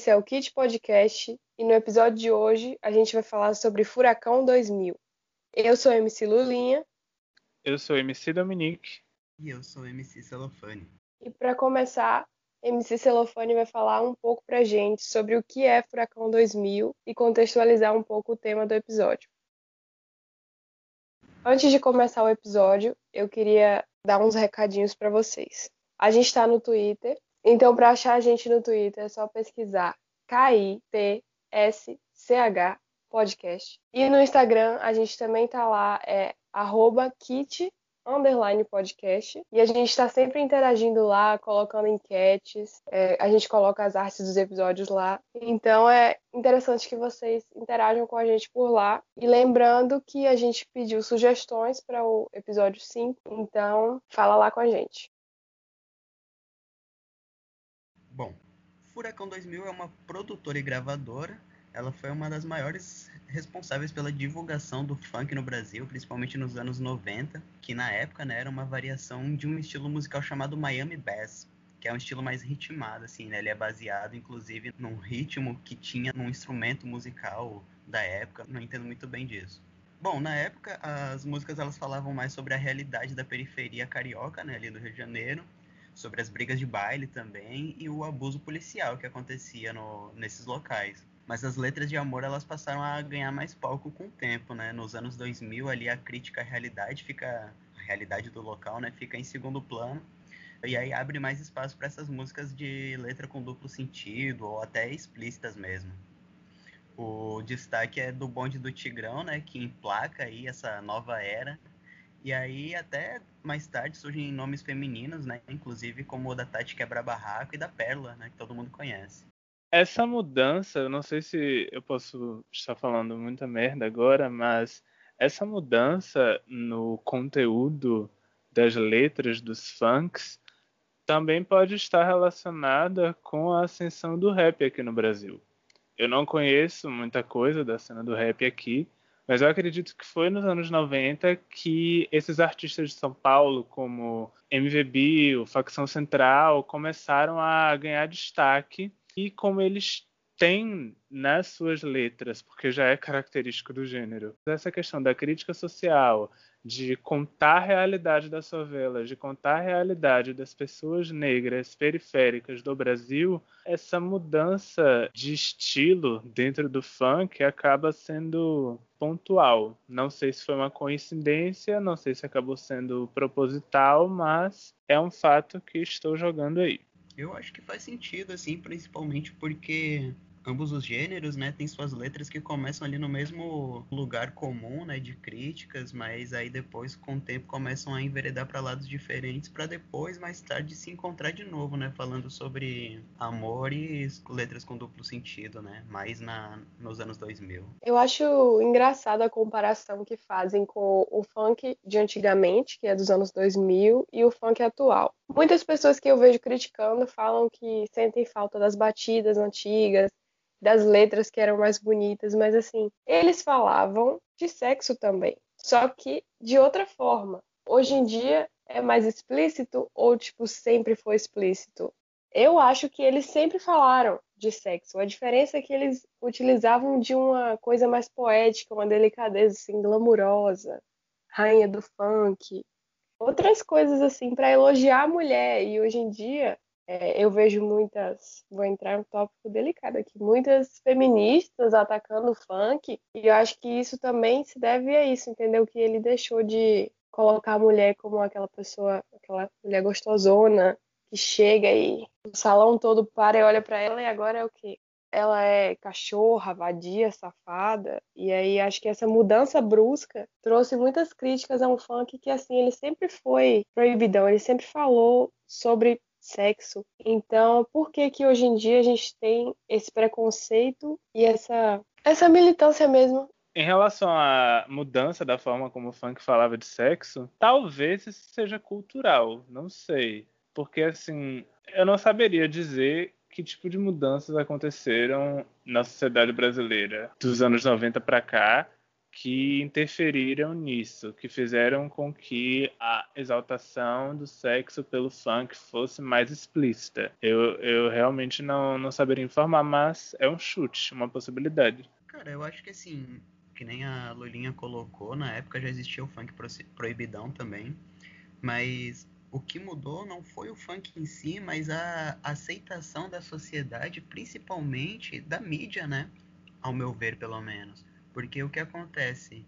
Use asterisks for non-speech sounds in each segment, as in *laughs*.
esse é o Kit Podcast e no episódio de hoje a gente vai falar sobre Furacão 2000. Eu sou MC Lulinha. Eu sou MC Dominique. E eu sou MC Celofane. E para começar, MC Celofane vai falar um pouco pra gente sobre o que é Furacão 2000 e contextualizar um pouco o tema do episódio. Antes de começar o episódio, eu queria dar uns recadinhos para vocês. A gente está no Twitter, então, para achar a gente no Twitter, é só pesquisar K-I-T-S-C-H podcast. E no Instagram, a gente também tá lá, é arroba kit underline podcast. E a gente está sempre interagindo lá, colocando enquetes. É, a gente coloca as artes dos episódios lá. Então é interessante que vocês interajam com a gente por lá. E lembrando que a gente pediu sugestões para o episódio 5. Então fala lá com a gente. Bom, Furacão 2000 é uma produtora e gravadora. Ela foi uma das maiores responsáveis pela divulgação do funk no Brasil, principalmente nos anos 90, que na época né, era uma variação de um estilo musical chamado Miami Bass, que é um estilo mais ritmado, assim, né? Ele é baseado, inclusive, num ritmo que tinha num instrumento musical da época. Não entendo muito bem disso. Bom, na época, as músicas elas falavam mais sobre a realidade da periferia carioca, né, ali do Rio de Janeiro, sobre as brigas de baile também e o abuso policial que acontecia no, nesses locais. Mas as letras de amor elas passaram a ganhar mais palco com o tempo, né? Nos anos 2000 ali a crítica à realidade fica a realidade do local, né, fica em segundo plano. E aí abre mais espaço para essas músicas de letra com duplo sentido ou até explícitas mesmo. O destaque é do bonde do Tigrão, né, que emplaca aí essa nova era e aí, até mais tarde, surgem nomes femininos, né? Inclusive como o da Tati Quebra-Barraco e da Pérola, né? Que todo mundo conhece. Essa mudança, eu não sei se eu posso estar falando muita merda agora, mas essa mudança no conteúdo das letras dos funks também pode estar relacionada com a ascensão do rap aqui no Brasil. Eu não conheço muita coisa da cena do rap aqui, mas eu acredito que foi nos anos 90 que esses artistas de São Paulo, como MVB, o Facção Central, começaram a ganhar destaque. E como eles têm nas suas letras, porque já é característico do gênero, essa questão da crítica social, de contar a realidade das favelas, de contar a realidade das pessoas negras periféricas do Brasil, essa mudança de estilo dentro do funk acaba sendo pontual. Não sei se foi uma coincidência, não sei se acabou sendo proposital, mas é um fato que estou jogando aí. Eu acho que faz sentido, assim, principalmente porque ambos os gêneros, né, tem suas letras que começam ali no mesmo lugar comum, né, de críticas, mas aí depois com o tempo começam a enveredar para lados diferentes para depois mais tarde se encontrar de novo, né, falando sobre amor e letras com duplo sentido, né, mais na nos anos 2000. Eu acho engraçada a comparação que fazem com o funk de antigamente, que é dos anos 2000, e o funk atual. Muitas pessoas que eu vejo criticando falam que sentem falta das batidas antigas, das letras que eram mais bonitas, mas assim, eles falavam de sexo também, só que de outra forma. Hoje em dia é mais explícito ou tipo sempre foi explícito? Eu acho que eles sempre falaram de sexo. A diferença é que eles utilizavam de uma coisa mais poética, uma delicadeza assim glamurosa, rainha do funk, outras coisas assim para elogiar a mulher. E hoje em dia é, eu vejo muitas, vou entrar em um tópico delicado aqui, muitas feministas atacando o funk, e eu acho que isso também se deve a isso, entendeu? Que ele deixou de colocar a mulher como aquela pessoa, aquela mulher gostosona, que chega e o salão todo para e olha para ela e agora é o quê? Ela é cachorra, vadia, safada. E aí acho que essa mudança brusca trouxe muitas críticas a um funk que assim, ele sempre foi proibidão, ele sempre falou sobre sexo. Então, por que que hoje em dia a gente tem esse preconceito e essa essa militância mesmo em relação à mudança da forma como o funk falava de sexo, talvez isso seja cultural, não sei. Porque, assim, eu não saberia dizer que tipo de mudanças aconteceram na sociedade brasileira dos anos 90 para cá que interferiram nisso, que fizeram com que a exaltação do sexo pelo funk fosse mais explícita. Eu, eu realmente não, não saberia informar, mas é um chute, uma possibilidade. Cara, eu acho que assim, que nem a Lulinha colocou, na época já existia o funk proibidão também, mas o que mudou não foi o funk em si, mas a aceitação da sociedade, principalmente da mídia, né? Ao meu ver, pelo menos. Porque o que acontece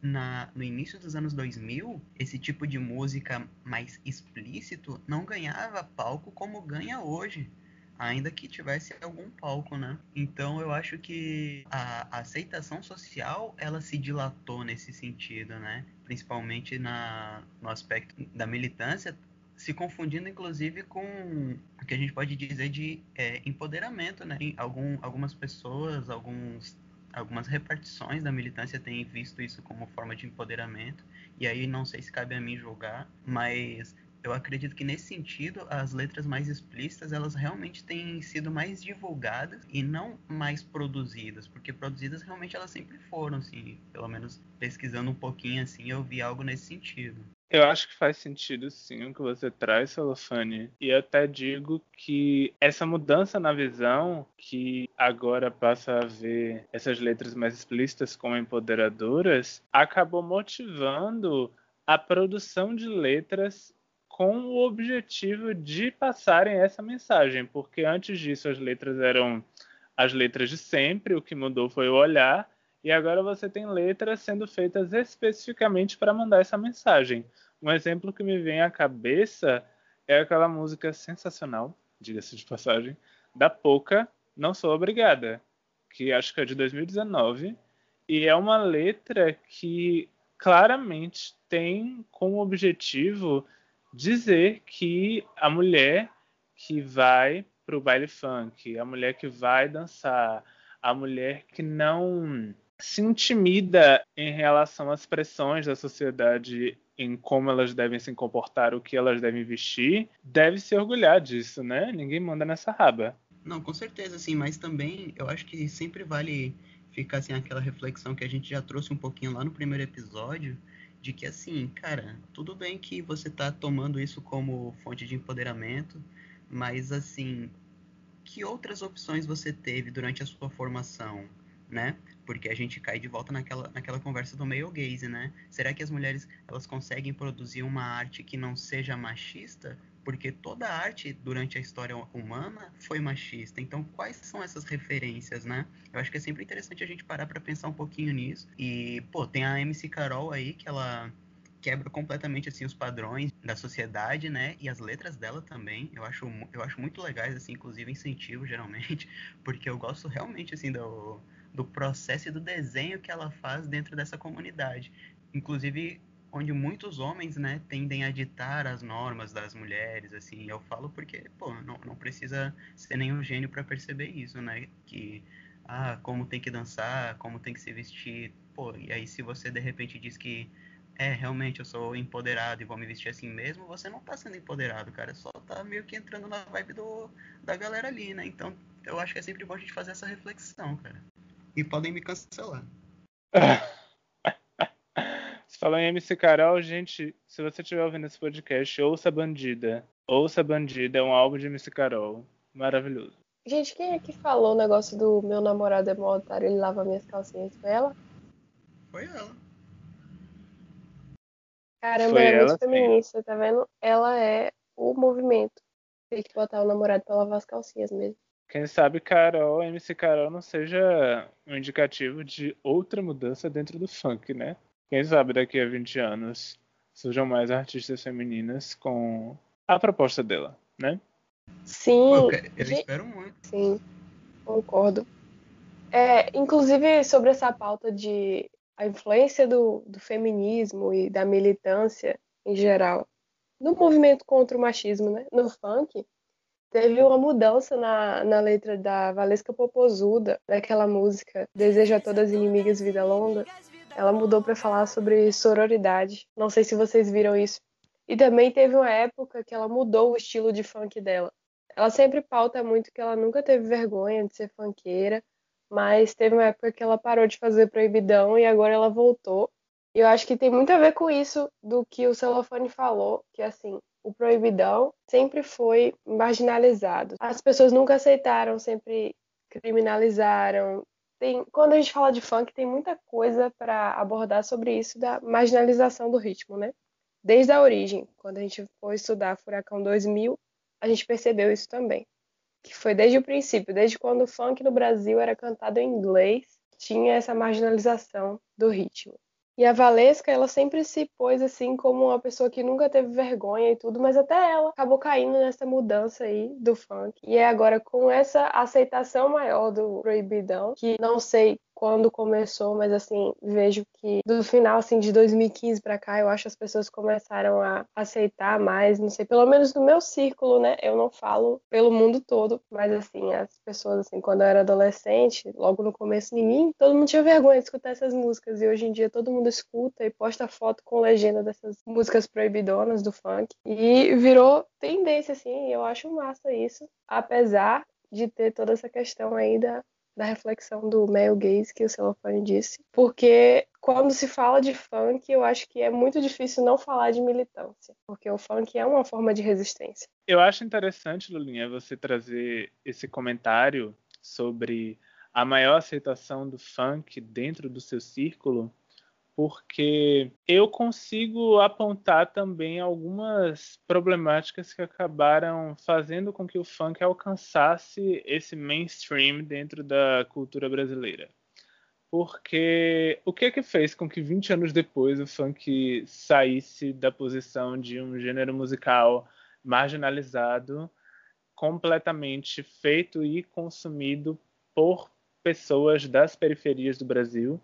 na, no início dos anos 2000, esse tipo de música mais explícito não ganhava palco como ganha hoje ainda que tivesse algum palco, né? Então eu acho que a, aceitação social ela se dilatou nesse sentido, né? Principalmente na, no aspecto da militância, se confundindo inclusive com o que a gente pode dizer de é, empoderamento, né? Algum, algumas pessoas, alguns algumas repartições da militância têm visto isso como forma de empoderamento, e aí não sei se cabe a mim julgar, mas eu acredito que nesse sentido as letras mais explícitas elas realmente têm sido mais divulgadas e não mais produzidas, porque produzidas realmente elas sempre foram, assim, pelo menos pesquisando um pouquinho assim, eu vi algo nesse sentido. Eu acho que faz sentido sim o que você traz, Solofane. E até digo que essa mudança na visão, que agora passa a ver essas letras mais explícitas como empoderadoras, acabou motivando a produção de letras com o objetivo de passarem essa mensagem, porque antes disso as letras eram as letras de sempre, o que mudou foi o olhar, e agora você tem letras sendo feitas especificamente para mandar essa mensagem. Um exemplo que me vem à cabeça é aquela música sensacional, diga-se de passagem, da Poca, Não Sou Obrigada, que acho que é de 2019, e é uma letra que claramente tem como objetivo dizer que a mulher que vai para o baile funk, a mulher que vai dançar, a mulher que não se intimida em relação às pressões da sociedade em como elas devem se comportar, o que elas devem vestir, deve se orgulhar disso, né? Ninguém manda nessa raba. Não, com certeza, sim, mas também eu acho que sempre vale ficar assim aquela reflexão que a gente já trouxe um pouquinho lá no primeiro episódio, de que assim, cara, tudo bem que você tá tomando isso como fonte de empoderamento, mas assim, que outras opções você teve durante a sua formação, né? Porque a gente cai de volta naquela, naquela conversa do male gaze, né? Será que as mulheres elas conseguem produzir uma arte que não seja machista? porque toda arte durante a história humana foi machista. Então, quais são essas referências, né? Eu acho que é sempre interessante a gente parar para pensar um pouquinho nisso. E, pô, tem a MC Carol aí que ela quebra completamente assim os padrões da sociedade, né? E as letras dela também. Eu acho eu acho muito legais assim, inclusive incentivo geralmente, *laughs* porque eu gosto realmente assim do do processo e do desenho que ela faz dentro dessa comunidade. Inclusive, onde muitos homens, né, tendem a ditar as normas das mulheres, assim, eu falo porque, pô, não, não precisa ser nenhum gênio para perceber isso, né, que, ah, como tem que dançar, como tem que se vestir, pô, e aí se você de repente diz que, é, realmente eu sou empoderado e vou me vestir assim mesmo, você não tá sendo empoderado, cara, só tá meio que entrando na vibe do, da galera ali, né, então eu acho que é sempre bom a gente fazer essa reflexão, cara. E podem me cancelar. *laughs* Falou em MC Carol, gente, se você estiver ouvindo esse podcast, ouça Bandida. Ouça Bandida, é um álbum de MC Carol. Maravilhoso. Gente, quem é que falou o negócio do meu namorado é mó otário, ele lava minhas calcinhas? Foi ela? Foi ela. Caramba, Foi ela é muito feminista, tá vendo? Ela é o movimento. Tem que botar o namorado pra lavar as calcinhas mesmo. Quem sabe Carol, MC Carol, não seja um indicativo de outra mudança dentro do funk, né? Quem sabe daqui a 20 anos surjam mais artistas femininas com a proposta dela, né? Sim. Pô, eu, eu espero muito. Sim, concordo. É, inclusive sobre essa pauta de a influência do, do feminismo e da militância em geral no movimento contra o machismo, né? No funk, teve uma mudança na, na letra da Valesca Popozuda, daquela música Desejo a todas as inimigas vida longa. Ela mudou para falar sobre sororidade. Não sei se vocês viram isso. E também teve uma época que ela mudou o estilo de funk dela. Ela sempre pauta muito que ela nunca teve vergonha de ser funkeira, mas teve uma época que ela parou de fazer proibidão e agora ela voltou. E eu acho que tem muito a ver com isso do que o Celofane falou, que assim, o proibidão sempre foi marginalizado. As pessoas nunca aceitaram, sempre criminalizaram. Tem, quando a gente fala de funk, tem muita coisa para abordar sobre isso da marginalização do ritmo, né? Desde a origem, quando a gente foi estudar Furacão 2000, a gente percebeu isso também. Que foi desde o princípio, desde quando o funk no Brasil era cantado em inglês, tinha essa marginalização do ritmo. E a Valesca, ela sempre se pôs assim como uma pessoa que nunca teve vergonha e tudo, mas até ela acabou caindo nessa mudança aí do funk. E é agora com essa aceitação maior do proibidão, que não sei quando começou, mas assim, vejo que do final assim de 2015 para cá, eu acho que as pessoas começaram a aceitar mais, não sei, pelo menos no meu círculo, né? Eu não falo pelo mundo todo, mas assim, as pessoas assim, quando eu era adolescente, logo no começo de mim, todo mundo tinha vergonha de escutar essas músicas e hoje em dia todo mundo escuta e posta foto com legenda dessas músicas proibidonas do funk e virou tendência assim, eu acho massa isso, apesar de ter toda essa questão aí da, da reflexão do male gaze que o Celofane disse, porque quando se fala de funk, eu acho que é muito difícil não falar de militância, porque o funk é uma forma de resistência. Eu acho interessante, Lulinha, você trazer esse comentário sobre a maior aceitação do funk dentro do seu círculo, porque eu consigo apontar também algumas problemáticas que acabaram fazendo com que o funk alcançasse esse mainstream dentro da cultura brasileira. Porque o que é que fez com que 20 anos depois o funk saísse da posição de um gênero musical marginalizado, completamente feito e consumido por pessoas das periferias do Brasil?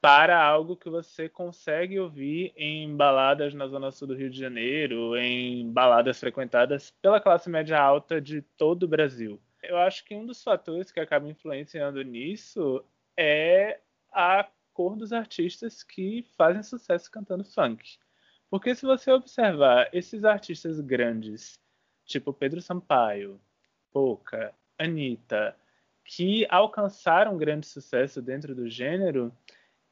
Para algo que você consegue ouvir em baladas na zona sul do Rio de Janeiro, em baladas frequentadas pela classe média alta de todo o Brasil. Eu acho que um dos fatores que acaba influenciando nisso é a cor dos artistas que fazem sucesso cantando funk. Porque se você observar esses artistas grandes, tipo Pedro Sampaio, Pouca, Anitta, que alcançaram grande sucesso dentro do gênero,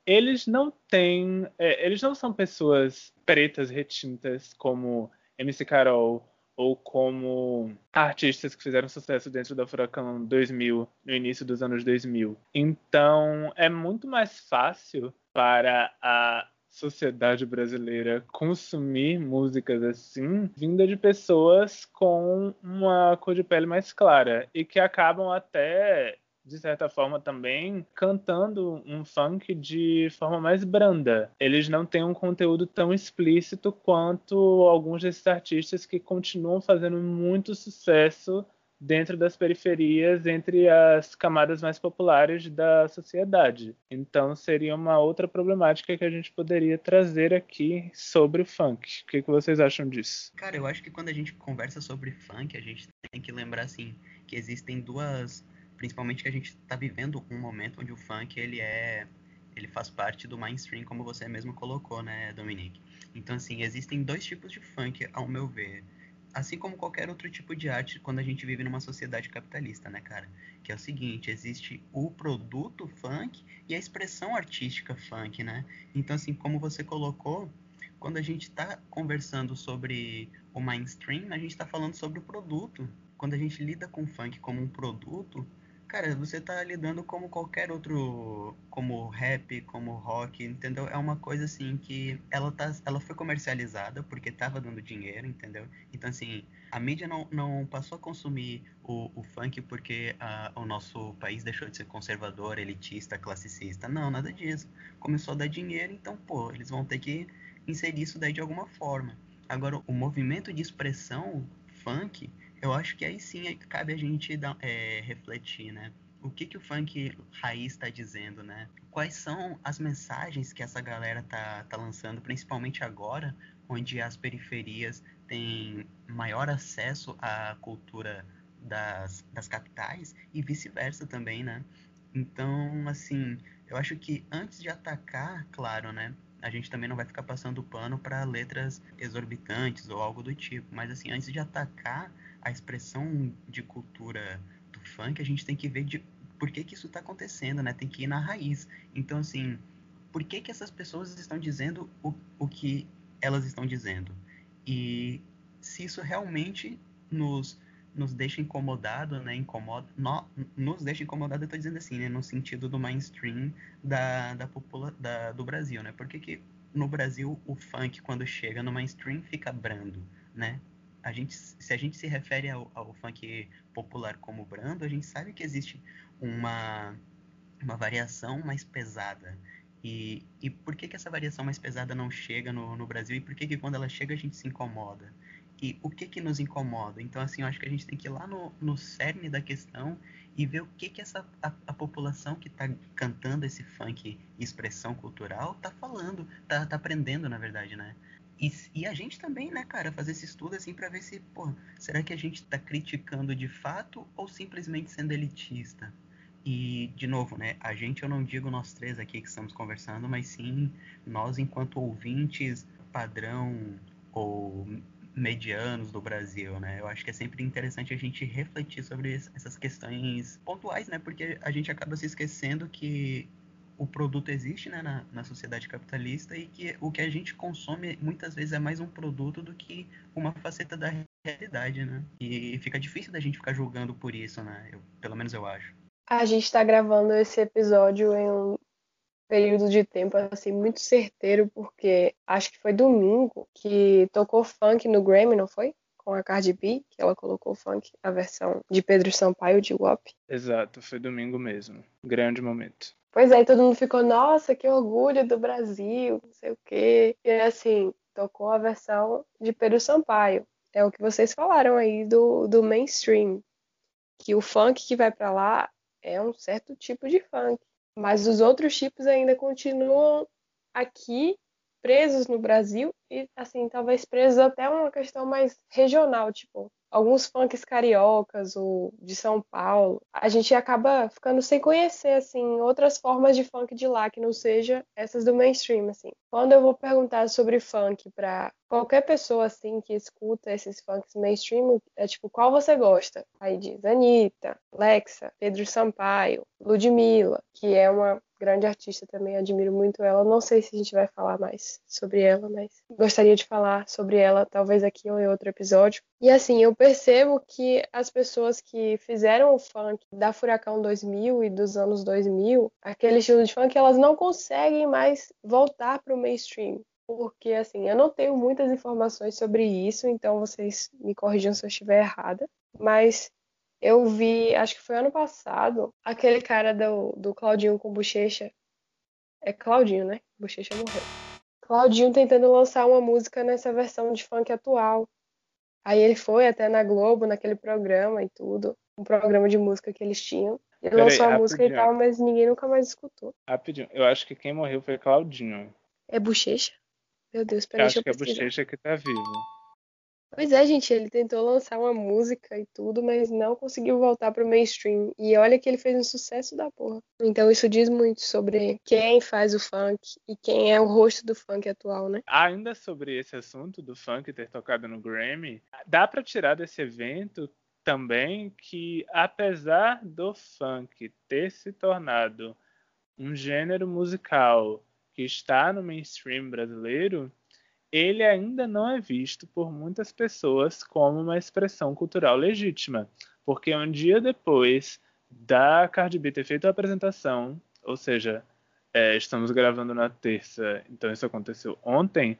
eles não têm. É, eles não são pessoas pretas retintas como MC Carol ou como artistas que fizeram sucesso dentro da Furacão 2000, no início dos anos 2000. Então, é muito mais fácil para a sociedade brasileira consumir músicas assim, vinda de pessoas com uma cor de pele mais clara e que acabam até de certa forma também cantando um funk de forma mais branda. Eles não têm um conteúdo tão explícito quanto alguns desses artistas que continuam fazendo muito sucesso dentro das periferias, entre as camadas mais populares da sociedade. Então, seria uma outra problemática que a gente poderia trazer aqui sobre o funk. O que, que vocês acham disso? Cara, eu acho que quando a gente conversa sobre funk, a gente tem que lembrar assim que existem duas principalmente que a gente está vivendo um momento onde o funk ele é ele faz parte do mainstream como você mesmo colocou né Dominique? Então assim existem dois tipos de funk ao meu ver. Assim como qualquer outro tipo de arte quando a gente vive numa sociedade capitalista né cara? Que é o seguinte existe o produto funk e a expressão artística funk né? Então assim como você colocou quando a gente está conversando sobre o mainstream a gente está falando sobre o produto. Quando a gente lida com funk como um produto Cara, você tá lidando como qualquer outro, como rap, como rock, entendeu? É uma coisa assim que ela tá, ela foi comercializada porque tava dando dinheiro, entendeu? Então assim, a mídia não, não passou a consumir o, o funk porque uh, o nosso país deixou de ser conservador, elitista, classicista. Não, nada disso. Começou a dar dinheiro, então, pô, eles vão ter que inserir isso daí de alguma forma. Agora, o movimento de expressão funk eu acho que aí sim cabe a gente dar, é, refletir, né? O que, que o funk raiz está dizendo, né? Quais são as mensagens que essa galera tá, tá lançando, principalmente agora, onde as periferias têm maior acesso à cultura das, das capitais e vice-versa também, né? Então, assim, eu acho que antes de atacar, claro, né? A gente também não vai ficar passando pano para letras exorbitantes ou algo do tipo, mas assim, antes de atacar a expressão de cultura do funk, a gente tem que ver de por que, que isso está acontecendo, né? Tem que ir na raiz. Então, assim, por que, que essas pessoas estão dizendo o, o que elas estão dizendo? E se isso realmente nos nos deixa incomodado, né? Incomoda, no, nos deixa incomodado, eu tô dizendo assim, né? No sentido do mainstream da, da, popula, da do Brasil, né? Porque que no Brasil o funk, quando chega no mainstream, fica brando, né? A gente, se a gente se refere ao, ao funk popular como brando, a gente sabe que existe uma, uma variação mais pesada. E, e por que, que essa variação mais pesada não chega no, no Brasil? E por que, que quando ela chega a gente se incomoda? E o que que nos incomoda. Então, assim, eu acho que a gente tem que ir lá no, no cerne da questão e ver o que que essa a, a população que está cantando esse funk expressão cultural tá falando, tá, tá aprendendo, na verdade, né? E, e a gente também, né, cara, fazer esse estudo assim para ver se, pô, será que a gente está criticando de fato ou simplesmente sendo elitista? E, de novo, né, a gente, eu não digo nós três aqui que estamos conversando, mas sim nós, enquanto ouvintes padrão ou medianos do Brasil, né? Eu acho que é sempre interessante a gente refletir sobre essas questões pontuais, né? Porque a gente acaba se esquecendo que o produto existe né, na, na sociedade capitalista e que o que a gente consome muitas vezes é mais um produto do que uma faceta da realidade, né? E fica difícil da gente ficar julgando por isso, né? Eu, pelo menos eu acho. A gente está gravando esse episódio em um período de tempo assim muito certeiro, porque acho que foi domingo que tocou funk no Grammy, não foi? Com a Cardi B, que ela colocou funk, a versão de Pedro Sampaio de WAP. Exato, foi domingo mesmo. Grande momento. Pois é, todo mundo ficou, nossa, que orgulho do Brasil, não sei o quê. E assim, tocou a versão de Pedro Sampaio. É o que vocês falaram aí do, do mainstream. Que o funk que vai para lá é um certo tipo de funk. Mas os outros tipos ainda continuam aqui presos no Brasil e assim, talvez presos até uma questão mais regional, tipo, alguns funks cariocas ou de São Paulo, a gente acaba ficando sem conhecer assim outras formas de funk de lá que não seja essas do mainstream assim. Quando eu vou perguntar sobre funk para qualquer pessoa assim que escuta esses funks mainstream, é tipo, qual você gosta? Aí diz Anitta, Lexa, Pedro Sampaio, Ludmilla, que é uma grande artista também, admiro muito ela. Não sei se a gente vai falar mais sobre ela, mas gostaria de falar sobre ela, talvez aqui ou em outro episódio. E assim, eu percebo que as pessoas que fizeram o funk da Furacão 2000 e dos anos 2000, aquele estilo de funk, elas não conseguem mais voltar para o mainstream. Porque, assim, eu não tenho muitas informações sobre isso, então vocês me corrijam se eu estiver errada. Mas eu vi, acho que foi ano passado, aquele cara do, do Claudinho com bochecha. É Claudinho, né? Bochecha morreu. Claudinho tentando lançar uma música nessa versão de funk atual. Aí ele foi até na Globo, naquele programa e tudo. Um programa de música que eles tinham. Ele Pera lançou aí, a música e tal, mas ninguém nunca mais escutou. Rapidinho, eu acho que quem morreu foi Claudinho. É Bochecha? Meu Deus, peraí, eu acho que é Bochecha que tá vivo. Pois é, gente, ele tentou lançar uma música e tudo, mas não conseguiu voltar pro mainstream. E olha que ele fez um sucesso da porra. Então isso diz muito sobre quem faz o funk e quem é o rosto do funk atual, né? Ainda sobre esse assunto do funk ter tocado no Grammy, dá para tirar desse evento também que apesar do funk ter se tornado um gênero musical que está no mainstream brasileiro, ele ainda não é visto por muitas pessoas como uma expressão cultural legítima, porque um dia depois da Cardi B ter feito a apresentação, ou seja, é, estamos gravando na terça, então isso aconteceu ontem,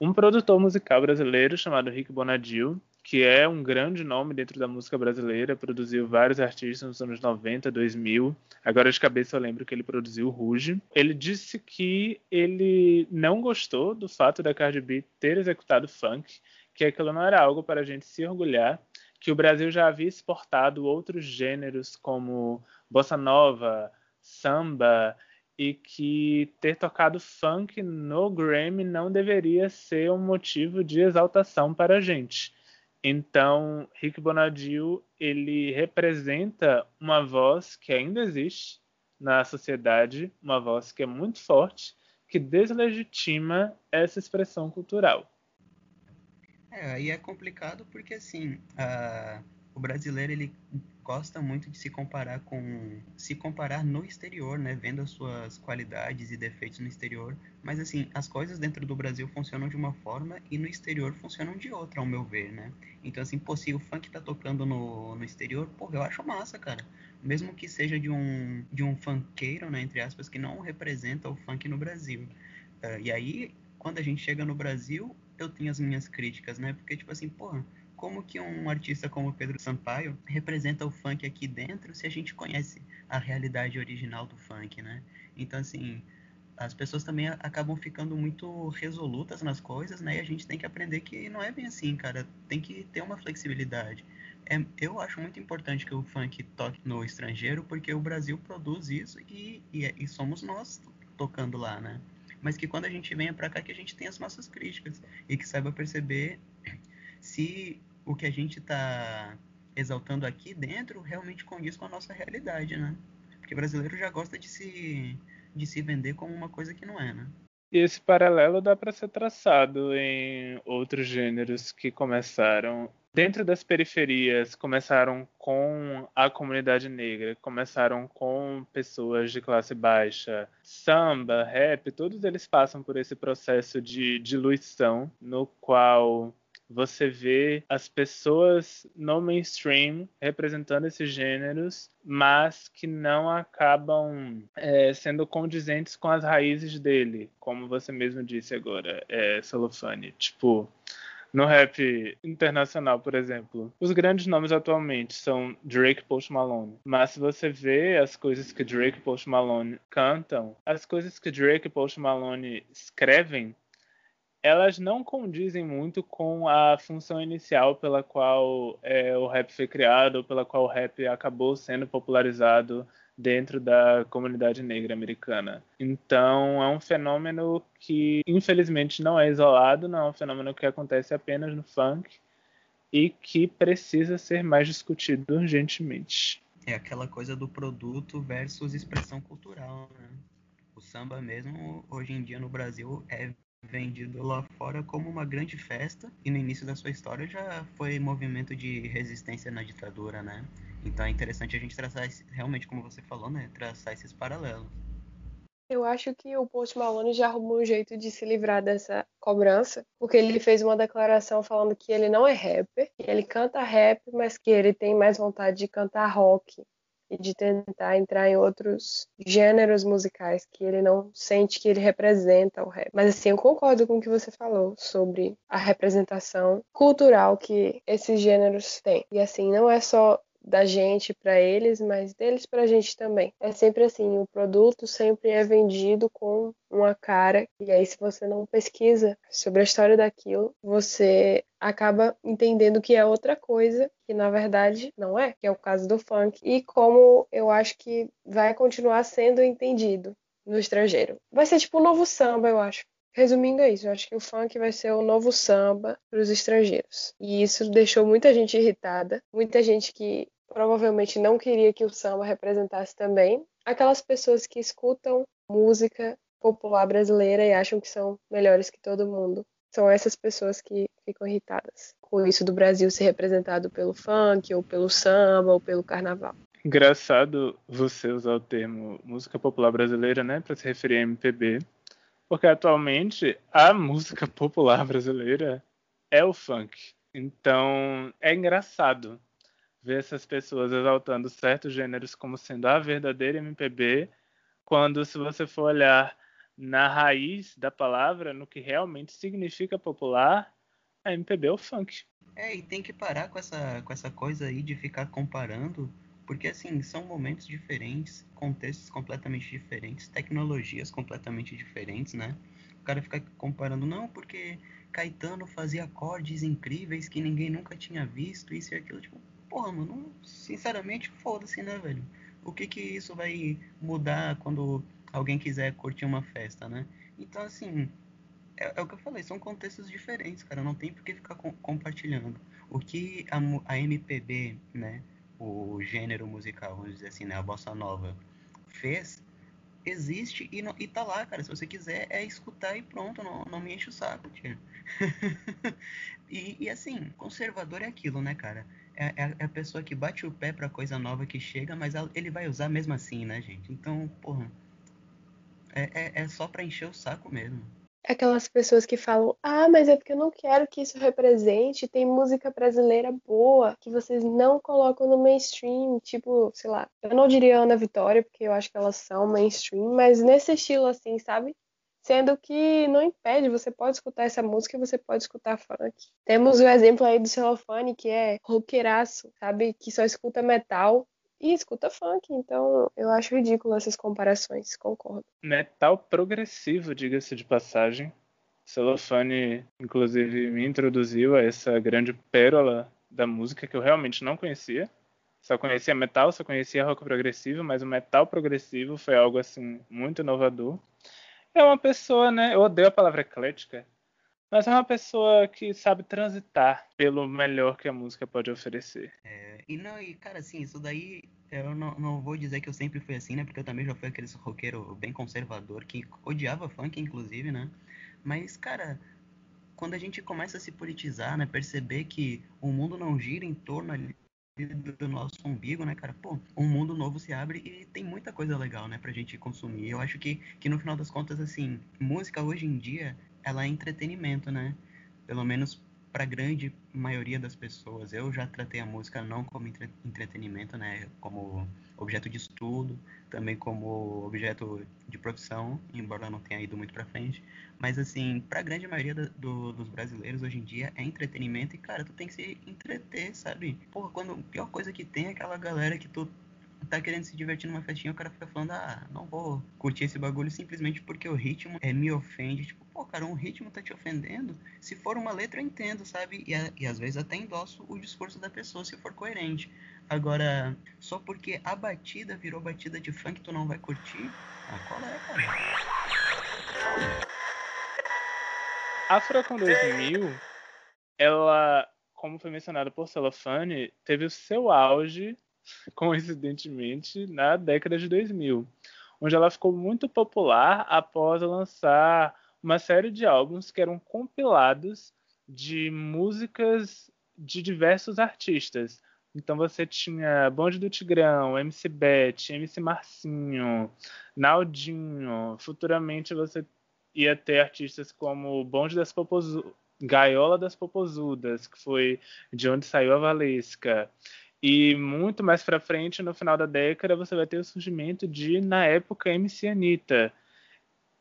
um produtor musical brasileiro chamado Rick Bonadil que é um grande nome dentro da música brasileira, produziu vários artistas nos anos 90, 2000. Agora de cabeça eu lembro que ele produziu Ruge. Ele disse que ele não gostou do fato da Cardi B ter executado funk, que aquilo não era algo para a gente se orgulhar, que o Brasil já havia exportado outros gêneros como bossa nova, samba e que ter tocado funk no Grammy não deveria ser um motivo de exaltação para a gente. Então, Rick Bonadil, ele representa uma voz que ainda existe na sociedade, uma voz que é muito forte, que deslegitima essa expressão cultural. É, aí é complicado porque, assim, o brasileiro, ele gosta muito de se comparar com se comparar no exterior, né, vendo as suas qualidades e defeitos no exterior, mas assim, as coisas dentro do Brasil funcionam de uma forma e no exterior funcionam de outra, ao meu ver, né? Então assim, pô, se o funk tá tocando no, no exterior, porra, eu acho massa, cara. Mesmo que seja de um de um funkeiro, né, entre aspas, que não representa o funk no Brasil. Uh, e aí, quando a gente chega no Brasil, eu tenho as minhas críticas, né? Porque tipo assim, porra, como que um artista como Pedro Sampaio representa o funk aqui dentro se a gente conhece a realidade original do funk, né? Então, assim, as pessoas também acabam ficando muito resolutas nas coisas, né? E a gente tem que aprender que não é bem assim, cara. Tem que ter uma flexibilidade. É, eu acho muito importante que o funk toque no estrangeiro, porque o Brasil produz isso e, e, e somos nós tocando lá, né? Mas que quando a gente venha para cá, que a gente tenha as nossas críticas e que saiba perceber se o que a gente está exaltando aqui dentro realmente condiz com a nossa realidade, né? Porque brasileiro já gosta de se, de se vender como uma coisa que não é, né? E esse paralelo dá para ser traçado em outros gêneros que começaram dentro das periferias, começaram com a comunidade negra, começaram com pessoas de classe baixa, samba, rap, todos eles passam por esse processo de diluição no qual você vê as pessoas no mainstream representando esses gêneros, mas que não acabam é, sendo condizentes com as raízes dele, como você mesmo disse agora, é, Solofane. Tipo, no rap internacional, por exemplo, os grandes nomes atualmente são Drake e Post Malone. Mas se você vê as coisas que Drake e Post Malone cantam, as coisas que Drake e Post Malone escrevem elas não condizem muito com a função inicial pela qual é, o rap foi criado, pela qual o rap acabou sendo popularizado dentro da comunidade negra americana. Então, é um fenômeno que, infelizmente, não é isolado, não é um fenômeno que acontece apenas no funk e que precisa ser mais discutido urgentemente. É aquela coisa do produto versus expressão cultural, né? O samba mesmo, hoje em dia no Brasil, é vendido lá fora como uma grande festa e no início da sua história já foi movimento de resistência na ditadura, né? Então é interessante a gente traçar, realmente como você falou, né? Traçar esses paralelos. Eu acho que o Post Malone já arrumou um jeito de se livrar dessa cobrança, porque ele fez uma declaração falando que ele não é rapper, que ele canta rap, mas que ele tem mais vontade de cantar rock e de tentar entrar em outros gêneros musicais que ele não sente que ele representa o rap. Mas assim, eu concordo com o que você falou sobre a representação cultural que esses gêneros têm. E assim, não é só da gente para eles, mas deles para a gente também. É sempre assim, o produto sempre é vendido com uma cara, e aí se você não pesquisa sobre a história daquilo, você acaba entendendo que é outra coisa, que na verdade não é, que é o caso do funk, e como eu acho que vai continuar sendo entendido no estrangeiro. Vai ser tipo o um novo samba, eu acho. Resumindo é isso, eu acho que o funk vai ser o novo samba para os estrangeiros. E isso deixou muita gente irritada, muita gente que provavelmente não queria que o samba representasse também. Aquelas pessoas que escutam música popular brasileira e acham que são melhores que todo mundo. São essas pessoas que ficam irritadas com isso do Brasil ser representado pelo funk, ou pelo samba, ou pelo carnaval. Engraçado você usar o termo música popular brasileira, né, para se referir a MPB, porque atualmente a música *laughs* popular brasileira é o funk. Então é engraçado ver essas pessoas exaltando certos gêneros como sendo a verdadeira MPB, quando se você for olhar na raiz da palavra, no que realmente significa popular, a MPB é o funk. É, e tem que parar com essa, com essa coisa aí de ficar comparando, porque assim, são momentos diferentes, contextos completamente diferentes, tecnologias completamente diferentes, né? caras ficam comparando, não, porque Caetano fazia acordes incríveis que ninguém nunca tinha visto, isso e aquilo. Tipo, porra, mano, sinceramente, foda-se, né, velho? O que que isso vai mudar quando alguém quiser curtir uma festa, né? Então, assim, é, é o que eu falei, são contextos diferentes, cara. Não tem por que ficar com, compartilhando. O que a, a MPB, né, o gênero musical, vamos dizer assim, né, a bossa nova, fez, existe e, e tá lá, cara. Se você quiser, é escutar e pronto, não, não me enche o saco, tio. *laughs* e, e, assim, conservador é aquilo, né, cara? É, é, é, a pessoa que bate o pé pra coisa nova que chega, mas ele vai usar mesmo assim, né, gente? Então, porra, é, é, é só pra encher o saco mesmo aquelas pessoas que falam: "Ah, mas é porque eu não quero que isso represente, tem música brasileira boa que vocês não colocam no mainstream", tipo, sei lá, eu não diria Ana Vitória, porque eu acho que elas são mainstream, mas nesse estilo assim, sabe? Sendo que não impede, você pode escutar essa música e você pode escutar funk. Temos o exemplo aí do Celofane, que é roqueiraço, sabe? Que só escuta metal e escuta funk, então eu acho ridículo essas comparações, concordo. Metal progressivo, diga-se de passagem. Celofane, inclusive, me introduziu a essa grande pérola da música que eu realmente não conhecia. Só conhecia metal, só conhecia rock progressivo, mas o metal progressivo foi algo assim muito inovador. É uma pessoa, né? Eu odeio a palavra eclética, mas é uma pessoa que sabe transitar pelo melhor que a música pode oferecer. É, e não, e cara, assim, isso daí eu não, não vou dizer que eu sempre fui assim, né? Porque eu também já fui aquele roqueiro bem conservador que odiava funk, inclusive, né? Mas, cara, quando a gente começa a se politizar, né? Perceber que o mundo não gira em torno do nosso umbigo, né, cara? Pô, um mundo novo se abre e tem muita coisa legal, né, pra gente consumir. Eu acho que, que no final das contas, assim, música hoje em dia ela é entretenimento, né? Pelo menos para grande maioria das pessoas. Eu já tratei a música não como entre entretenimento, né? Como objeto de estudo, também como objeto de profissão, embora não tenha ido muito para frente. Mas, assim, para a grande maioria do, dos brasileiros hoje em dia é entretenimento e, cara, tu tem que se entreter, sabe? Porra, quando a pior coisa que tem é aquela galera que tu tá querendo se divertir numa festinha, o cara fica falando, ah, não vou curtir esse bagulho simplesmente porque o ritmo é, me ofende. Tipo, pô, cara, um ritmo tá te ofendendo. Se for uma letra, eu entendo, sabe? E, e às vezes até endosso o discurso da pessoa se for coerente. Agora, só porque a batida virou batida de funk, tu não vai curtir? Ah, qual é, cara? A Furacão 2000, ela, como foi mencionado por Celofane, teve o seu auge *laughs* coincidentemente, na década de 2000, onde ela ficou muito popular após lançar uma série de álbuns que eram compilados de músicas de diversos artistas. Então você tinha Bonde do Tigrão, MC Bet, MC Marcinho, Naldinho. Futuramente você ia ter artistas como Bonde das Popozudas, Gaiola das Popozudas, que foi de onde saiu a Valesca. E muito mais para frente, no final da década, você vai ter o surgimento de, na época, MC Anitta.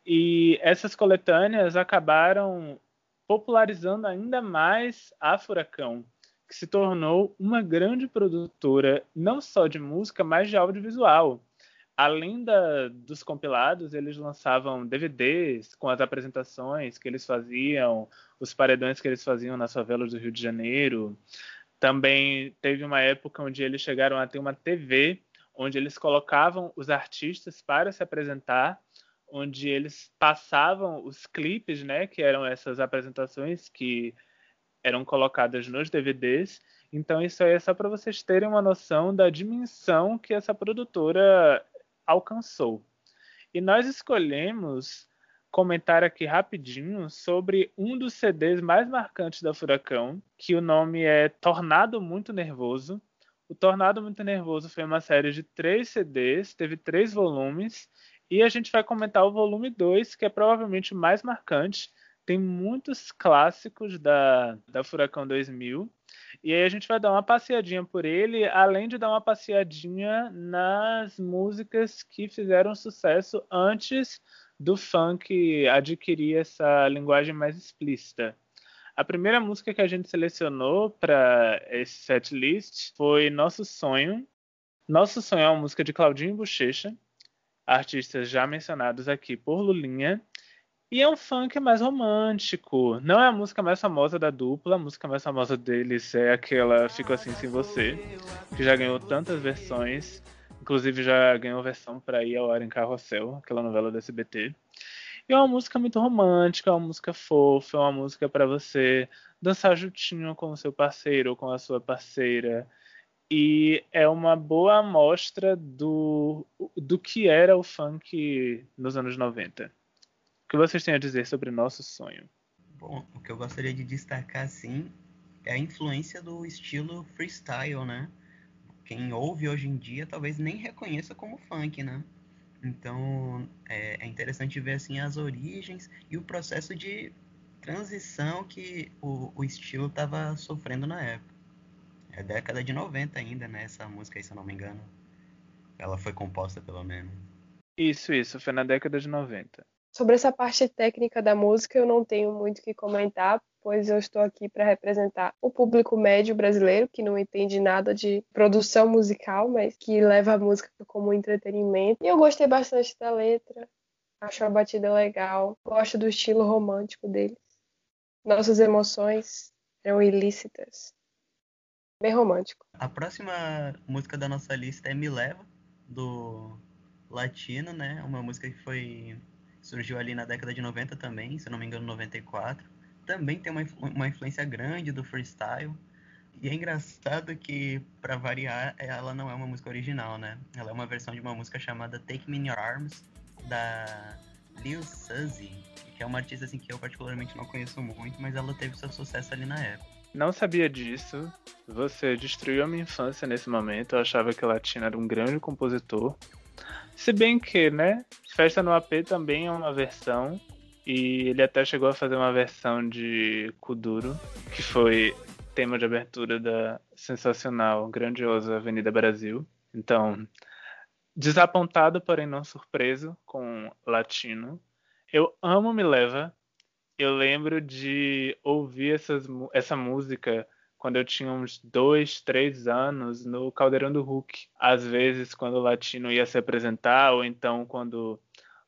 E essas coletâneas acabaram popularizando ainda mais a Furacão, que se tornou uma grande produtora não só de música, mas de audiovisual. Além da, dos compilados, eles lançavam DVDs com as apresentações que eles faziam, os paredões que eles faziam nas favelas do Rio de Janeiro. Também teve uma época onde eles chegaram a ter uma TV, onde eles colocavam os artistas para se apresentar, onde eles passavam os clipes, né, que eram essas apresentações que eram colocadas nos DVDs. Então isso aí é só para vocês terem uma noção da dimensão que essa produtora alcançou. E nós escolhemos comentar aqui rapidinho sobre um dos CDs mais marcantes da Furacão, que o nome é Tornado Muito Nervoso. O Tornado Muito Nervoso foi uma série de três CDs, teve três volumes, e a gente vai comentar o volume 2, que é provavelmente o mais marcante. Tem muitos clássicos da, da Furacão 2000. E aí a gente vai dar uma passeadinha por ele, além de dar uma passeadinha nas músicas que fizeram sucesso antes do funk adquirir essa linguagem mais explícita. A primeira música que a gente selecionou para esse set list foi Nosso Sonho. Nosso Sonho é uma música de Claudinho Bochecha, artistas já mencionados aqui por Lulinha. E é um funk mais romântico. Não é a música mais famosa da dupla. A música mais famosa deles é aquela Fico Assim Sem Você, que já ganhou tantas versões. Inclusive já ganhou versão para ir ao ar em Carrossel, aquela novela do SBT. E é uma música muito romântica, é uma música fofa, é uma música para você dançar juntinho com o seu parceiro ou com a sua parceira. E é uma boa amostra do, do que era o funk nos anos 90 que vocês têm a dizer sobre Nosso Sonho? Bom, o que eu gostaria de destacar, sim, é a influência do estilo freestyle, né? Quem ouve hoje em dia talvez nem reconheça como funk, né? Então, é, é interessante ver, assim, as origens e o processo de transição que o, o estilo estava sofrendo na época. É década de 90 ainda, né? Essa música aí, se eu não me engano. Ela foi composta, pelo menos. Isso, isso. Foi na década de 90. Sobre essa parte técnica da música, eu não tenho muito o que comentar, pois eu estou aqui para representar o público médio brasileiro, que não entende nada de produção musical, mas que leva a música como entretenimento. E eu gostei bastante da letra, acho a batida legal, gosto do estilo romântico deles. Nossas emoções eram ilícitas. Bem romântico. A próxima música da nossa lista é Me Leva, do Latino, né? Uma música que foi surgiu ali na década de 90 também, se não me engano, 94. Também tem uma, uma influência grande do freestyle. E é engraçado que, para variar, ela não é uma música original, né? Ela é uma versão de uma música chamada Take Me in Your Arms, da Lil Suzy, que é uma artista assim, que eu particularmente não conheço muito, mas ela teve seu sucesso ali na época. Não sabia disso. Você destruiu a minha infância nesse momento. Eu achava que Latino era um grande compositor. Se bem que, né? Festa no AP também é uma versão. E ele até chegou a fazer uma versão de Kuduro, que foi tema de abertura da sensacional, grandiosa Avenida Brasil. Então, desapontado, porém não surpreso com Latino. Eu amo Me Leva. Eu lembro de ouvir essas, essa música quando eu tinha uns dois, três anos, no Caldeirão do Hulk. Às vezes, quando o Latino ia se apresentar, ou então quando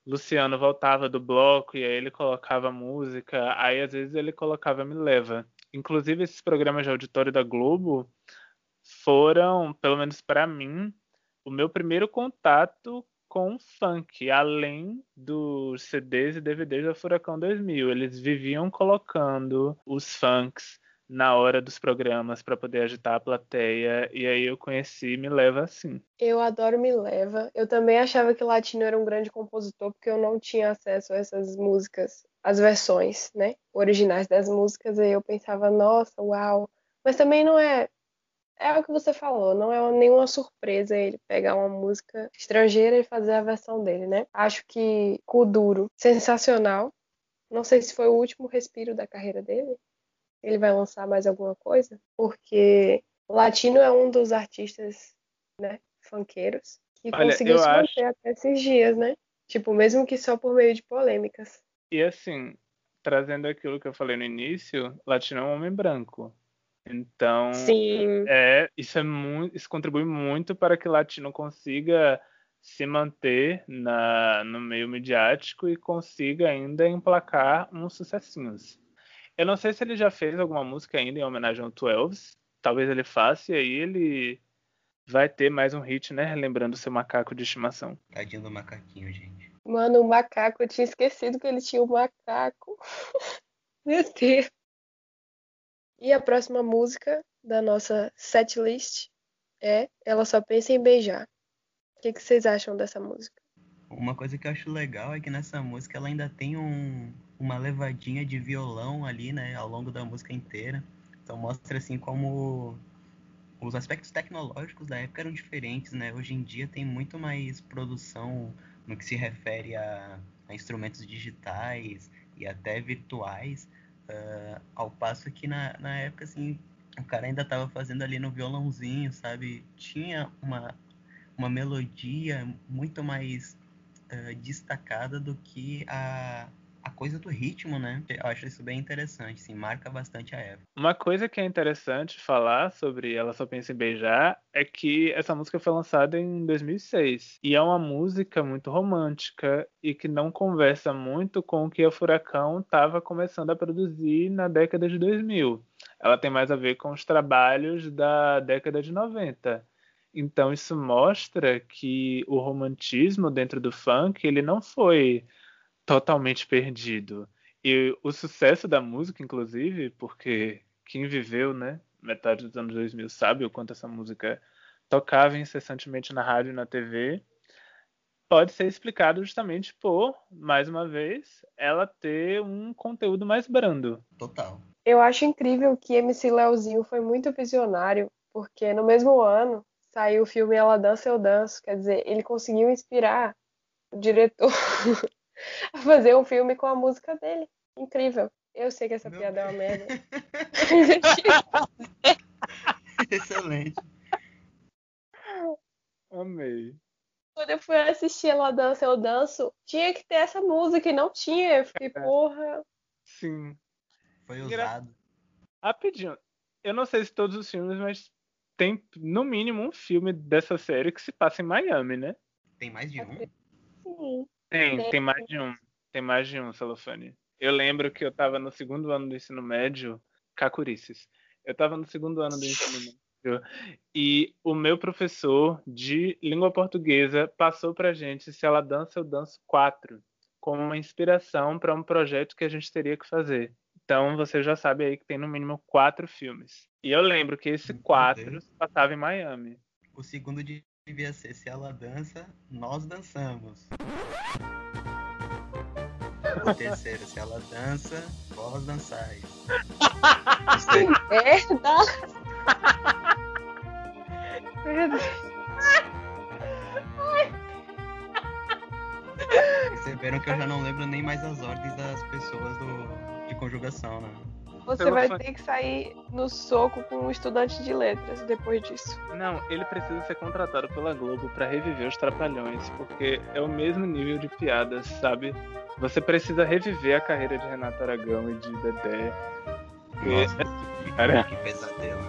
Luciano voltava do bloco e aí ele colocava música, aí às vezes ele colocava Me Leva. Inclusive, esses programas de auditório da Globo foram, pelo menos para mim, o meu primeiro contato com funk, além dos CDs e DVDs da Furacão 2000. Eles viviam colocando os funks na hora dos programas para poder agitar a plateia. E aí eu conheci Me Leva assim. Eu adoro Me Leva. Eu também achava que Latino era um grande compositor porque eu não tinha acesso a essas músicas, as versões, né, originais das músicas. E eu pensava, nossa, uau. Mas também não é é o que você falou, não é nenhuma surpresa ele pegar uma música estrangeira e fazer a versão dele, né? Acho que Kuduro, sensacional. Não sei se foi o último respiro da carreira dele, ele vai lançar mais alguma coisa, porque o Latino é um dos artistas, né, funkeiros, que Olha, conseguiu se manter acho... até esses dias, né? Tipo, mesmo que só por meio de polêmicas. E assim, trazendo aquilo que eu falei no início, Latino é um homem branco. Então, Sim. é isso é muito, isso contribui muito para que Latino consiga se manter na, no meio midiático e consiga ainda emplacar uns sucessinhos. Eu não sei se ele já fez alguma música ainda em homenagem ao Twelves. Talvez ele faça e aí ele vai ter mais um hit, né? Lembrando seu macaco de estimação. Tadinho do macaquinho, gente. Mano, o macaco, eu tinha esquecido que ele tinha um macaco. *laughs* Meu Deus. E a próxima música da nossa setlist é Ela Só Pensa em Beijar. O que, que vocês acham dessa música? Uma coisa que eu acho legal é que nessa música ela ainda tem um, uma levadinha de violão ali, né, ao longo da música inteira. Então mostra assim como os aspectos tecnológicos da época eram diferentes, né? Hoje em dia tem muito mais produção no que se refere a, a instrumentos digitais e até virtuais, uh, ao passo que na, na época, assim, o cara ainda estava fazendo ali no violãozinho, sabe? Tinha uma, uma melodia muito mais uh, destacada do que a, coisa do ritmo, né? Eu acho isso bem interessante, assim, marca bastante a época. Uma coisa que é interessante falar sobre Ela Só Pensa em Beijar é que essa música foi lançada em 2006 e é uma música muito romântica e que não conversa muito com o que a Furacão estava começando a produzir na década de 2000. Ela tem mais a ver com os trabalhos da década de 90. Então isso mostra que o romantismo dentro do funk ele não foi totalmente perdido. E o sucesso da música, inclusive, porque quem viveu, né, metade dos anos 2000 sabe o quanto essa música tocava incessantemente na rádio e na TV, pode ser explicado justamente por, mais uma vez, ela ter um conteúdo mais brando. Total. Eu acho incrível que MC Leozinho foi muito visionário, porque no mesmo ano saiu o filme Ela Dança Eu Danço, quer dizer, ele conseguiu inspirar o diretor *laughs* a *laughs* fazer um filme com a música dele. Incrível. Eu sei que essa Meu piada Deus. é uma merda. *laughs* Excelente. Amei. Quando eu fui assistir Ela Dança, Eu Danço, tinha que ter essa música e não tinha. Eu fiquei, é. porra. Sim. Foi usado. Rapidinho. Eu não sei se todos os filmes, mas tem no mínimo um filme dessa série que se passa em Miami, né? Tem mais de um? Sim. Tem, tem mais de um. Tem mais de um, Celofane. Eu lembro que eu estava no segundo ano do ensino médio, Cacurices. Eu estava no segundo ano do ensino *laughs* médio e o meu professor de língua portuguesa passou pra gente se ela dança, eu danço quatro, como uma inspiração para um projeto que a gente teria que fazer. Então você já sabe aí que tem no mínimo quatro filmes. E eu lembro que esse quatro passava em Miami. O segundo devia ser Se Ela Dança, Nós Dançamos. O terceiro, Se Ela Dança, Vós Dançais. Merda! Perceberam que eu já não lembro nem mais as ordens das pessoas do, de conjugação, né? Você vai ter que sair no soco com um estudante de letras depois disso. Não, ele precisa ser contratado pela Globo para reviver os Trapalhões, porque é o mesmo nível de piadas, sabe? Você precisa reviver a carreira de Renato Aragão e de Dedé. Nossa, que, cara... que pesadelo.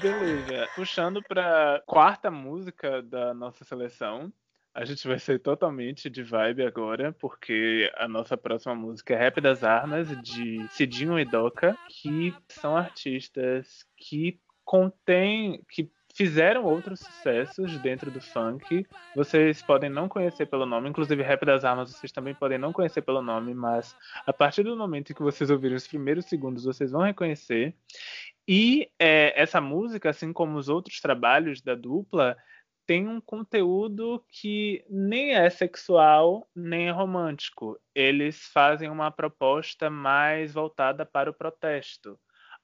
Beleza. Puxando pra quarta música da nossa seleção, a gente vai ser totalmente de vibe agora, porque a nossa próxima música é Rap das Armas, de Cidinho e Doca, que são artistas que contêm, que fizeram outros sucessos dentro do funk. Vocês podem não conhecer pelo nome, inclusive Rap das Armas vocês também podem não conhecer pelo nome, mas a partir do momento em que vocês ouvirem os primeiros segundos, vocês vão reconhecer. E é, essa música, assim como os outros trabalhos da dupla, tem um conteúdo que nem é sexual nem é romântico. Eles fazem uma proposta mais voltada para o protesto.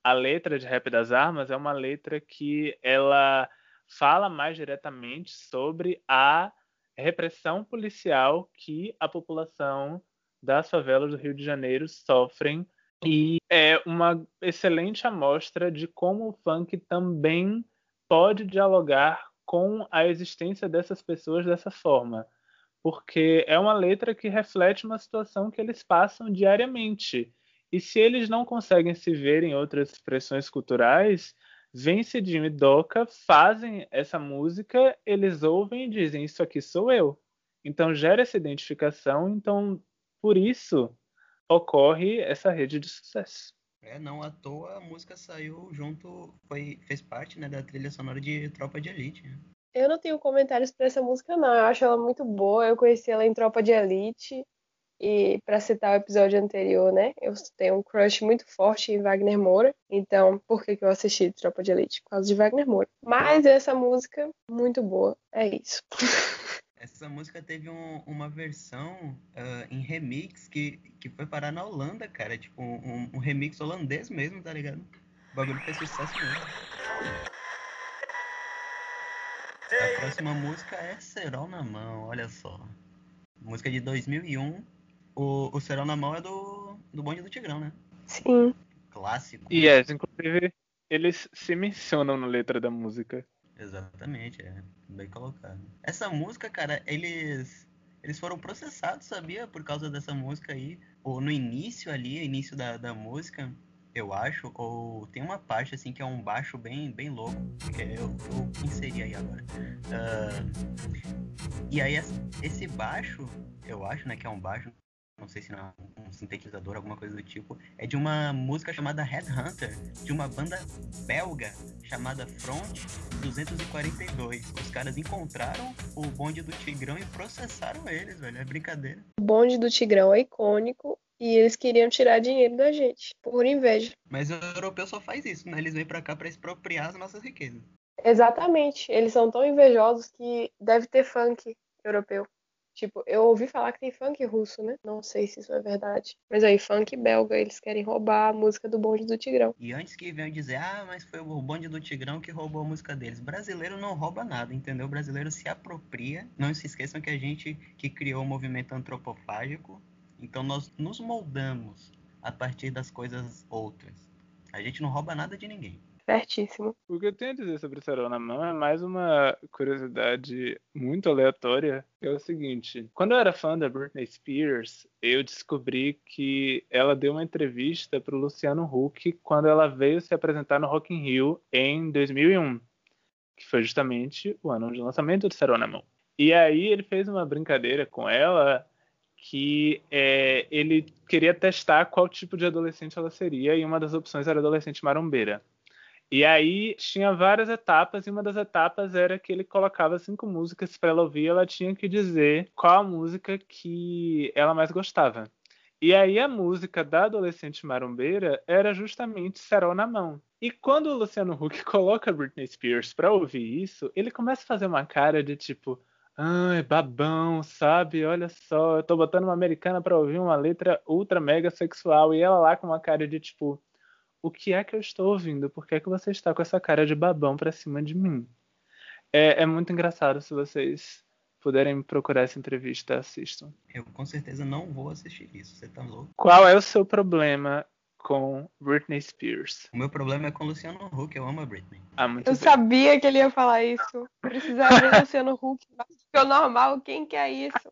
A letra de Rap das Armas é uma letra que ela fala mais diretamente sobre a repressão policial que a população das favelas do Rio de Janeiro sofrem e é uma excelente amostra de como o funk também pode dialogar com a existência dessas pessoas dessa forma, porque é uma letra que reflete uma situação que eles passam diariamente. E se eles não conseguem se ver em outras expressões culturais, vem Cidinho e Doca, fazem essa música, eles ouvem e dizem: Isso aqui sou eu. Então gera essa identificação, então por isso ocorre essa rede de sucesso. É, não à toa a música saiu junto, foi, fez parte né, da trilha sonora de Tropa de Elite. Né? Eu não tenho comentários para essa música, não. Eu acho ela muito boa. Eu conheci ela em Tropa de Elite. E para citar o episódio anterior, né? Eu tenho um crush muito forte em Wagner Moura. Então, por que, que eu assisti Tropa de Elite? Por causa de Wagner Moura. Mas essa música, muito boa. É isso. *laughs* Essa música teve um, uma versão uh, em remix que, que foi parar na Holanda, cara. Tipo, um, um remix holandês mesmo, tá ligado? O bagulho fez sucesso mesmo. A próxima música é Serol na Mão, olha só. Música de 2001. O, o Serol na Mão é do, do Bonde do Tigrão, né? Sim. Clássico. E yes, inclusive, eles se mencionam na letra da música. Exatamente, é. Bem colocado. Essa música, cara, eles Eles foram processados, sabia? Por causa dessa música aí. Ou no início ali, início da, da música, eu acho, ou tem uma parte assim que é um baixo bem, bem louco, que eu vou inserir aí agora. Uh, e aí esse baixo, eu acho, né, que é um baixo, não sei se não é um sintetizador, alguma coisa do tipo, é de uma música chamada Headhunter, de uma banda belga chamada Front 242. Os caras encontraram o bonde do Tigrão e processaram eles, velho. É brincadeira. O bonde do Tigrão é icônico e eles queriam tirar dinheiro da gente, por inveja. Mas o europeu só faz isso, né? Eles vêm para cá para expropriar as nossas riquezas. Exatamente. Eles são tão invejosos que deve ter funk europeu. Tipo, eu ouvi falar que tem funk russo, né? Não sei se isso é verdade. Mas aí, funk belga, eles querem roubar a música do bonde do Tigrão. E antes que venham dizer, ah, mas foi o bonde do Tigrão que roubou a música deles. Brasileiro não rouba nada, entendeu? O brasileiro se apropria. Não se esqueçam que a gente que criou o movimento antropofágico então nós nos moldamos a partir das coisas outras. A gente não rouba nada de ninguém. Certíssimo. O que eu tenho a dizer sobre Sarau na mão é mais uma curiosidade muito aleatória. É o seguinte: quando eu era fã da Britney Spears, eu descobri que ela deu uma entrevista para o Luciano Huck quando ela veio se apresentar no Rock in Rio em 2001, que foi justamente o ano de lançamento de Sarau na mão. E aí ele fez uma brincadeira com ela que é, ele queria testar qual tipo de adolescente ela seria, e uma das opções era adolescente marombeira. E aí tinha várias etapas, e uma das etapas era que ele colocava cinco músicas para ela ouvir, e ela tinha que dizer qual a música que ela mais gostava. E aí a música da adolescente marombeira era justamente Serol na Mão. E quando o Luciano Huck *laughs* coloca Britney Spears para ouvir isso, ele começa a fazer uma cara de tipo, Ai, babão, sabe? Olha só, eu tô botando uma americana pra ouvir uma letra ultra mega sexual e ela lá com uma cara de tipo, o que é que eu estou ouvindo? Por que é que você está com essa cara de babão pra cima de mim? É, é muito engraçado se vocês puderem procurar essa entrevista, assistam. Eu com certeza não vou assistir isso, você tá louco? Qual é o seu problema com Britney Spears. O meu problema é com Luciano Huck, eu amo a Britney. Ah, muito eu bem. sabia que ele ia falar isso. Precisava de Luciano Huck. Ficou normal, quem quer isso?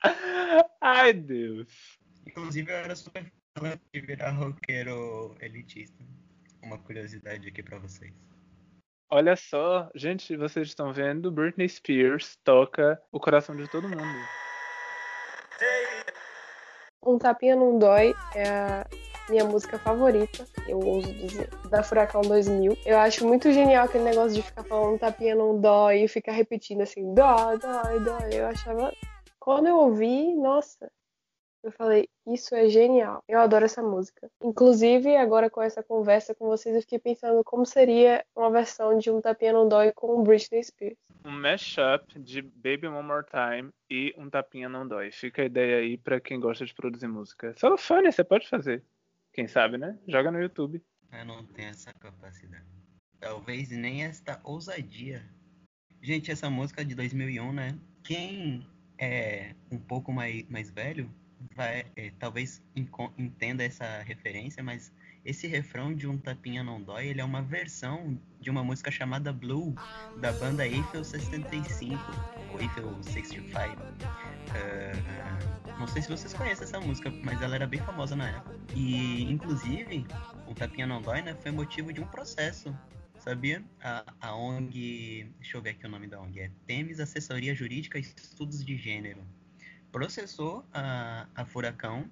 *laughs* Ai, Deus. Inclusive, eu era super fã de virar roqueiro elitista. Uma curiosidade aqui para vocês. Olha só, gente, vocês estão vendo, Britney Spears toca o coração de todo mundo. Um Tapinha Não Dói é a minha música favorita, eu ouso dizer, da Furacão 2000. Eu acho muito genial aquele negócio de ficar falando Tapinha Não Dói e ficar repetindo assim, dói, dói, dói. Eu achava. Quando eu ouvi, nossa, eu falei, isso é genial. Eu adoro essa música. Inclusive, agora com essa conversa com vocês, eu fiquei pensando como seria uma versão de Um Tapinha Não Dói com Britney Spears. Um mashup de Baby One More Time e Um Tapinha Não Dói. Fica a ideia aí para quem gosta de produzir música. Celofane, você pode fazer. Quem sabe, né? Joga no YouTube. Eu não tenho essa capacidade. Talvez nem esta ousadia. Gente, essa música de 2001, né? Quem é um pouco mais, mais velho vai, é, talvez entenda essa referência, mas esse refrão de Um Tapinha Não Dói, ele é uma versão de uma música chamada Blue, da banda Eiffel 65, ou Eiffel 65. Uh, não sei se vocês conhecem essa música, mas ela era bem famosa na época. E, inclusive, Um Tapinha Não Dói né, foi motivo de um processo sabia? A, a ONG, deixa eu ver aqui o nome da ONG, é Temes Assessoria Jurídica e Estudos de Gênero processou a, a Furacão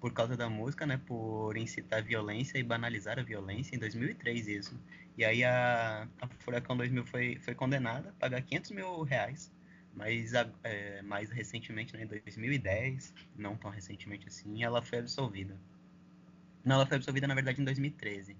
por causa da música, né, por incitar violência e banalizar a violência em 2003 isso. E aí a, a Furacão 2000 foi, foi condenada a pagar 500 mil reais, mas é, mais recentemente, né, em 2010, não tão recentemente assim, ela foi absolvida. Não, ela foi absolvida na verdade em 2013.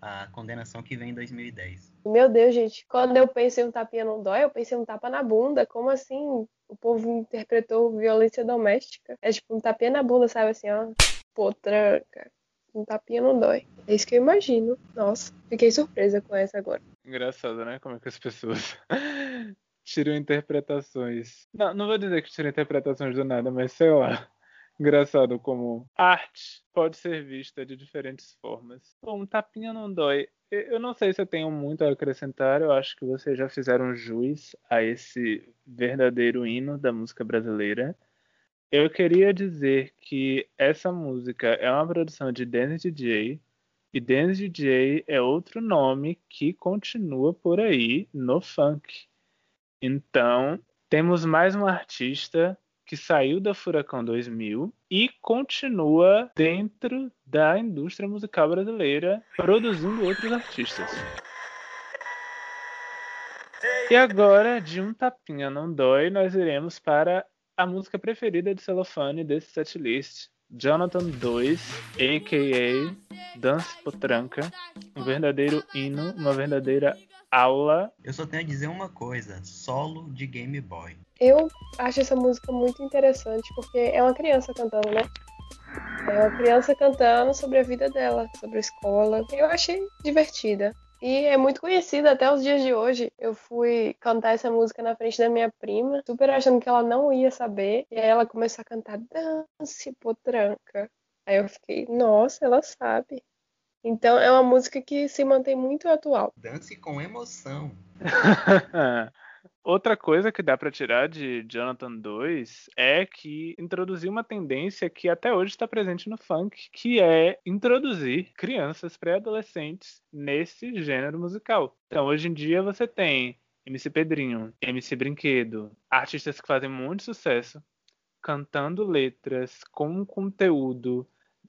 A condenação que vem em 2010. Meu Deus, gente, quando eu pensei um tapinha não dói, eu pensei um tapa na bunda. Como assim? O povo interpretou violência doméstica. É tipo um tapinha na bunda, sabe assim, ó. Pô, tranca. Um tapinha não dói. É isso que eu imagino. Nossa, fiquei surpresa com essa agora. Engraçado, né? Como é que as pessoas *laughs* tiram interpretações. Não, não vou dizer que tiram interpretações do nada, mas sei lá. Engraçado como arte pode ser vista de diferentes formas. Bom, um tapinha não dói. Eu não sei se eu tenho muito a acrescentar. Eu acho que vocês já fizeram juiz a esse verdadeiro hino da música brasileira. Eu queria dizer que essa música é uma produção de Dennis DJ, e Dennis DJ é outro nome que continua por aí no funk. Então, temos mais um artista que saiu da Furacão 2000 e continua dentro da indústria musical brasileira, produzindo outros artistas. E agora, de um tapinha não dói, nós iremos para a música preferida de celofane desse setlist, Jonathan 2, a.k.a. Dance Potranca, um verdadeiro hino, uma verdadeira aula. Eu só tenho a dizer uma coisa, solo de Game Boy. Eu acho essa música muito interessante porque é uma criança cantando, né? É uma criança cantando sobre a vida dela, sobre a escola. Eu achei divertida. E é muito conhecida até os dias de hoje. Eu fui cantar essa música na frente da minha prima, super achando que ela não ia saber. E aí ela começou a cantar Dance Potranca. Aí eu fiquei, nossa, ela sabe. Então é uma música que se mantém muito atual. Dance com emoção. *laughs* Outra coisa que dá para tirar de Jonathan 2 é que introduziu uma tendência que até hoje está presente no funk, que é introduzir crianças pré-adolescentes nesse gênero musical. Então, hoje em dia você tem MC Pedrinho, MC Brinquedo, artistas que fazem muito sucesso, cantando letras com conteúdo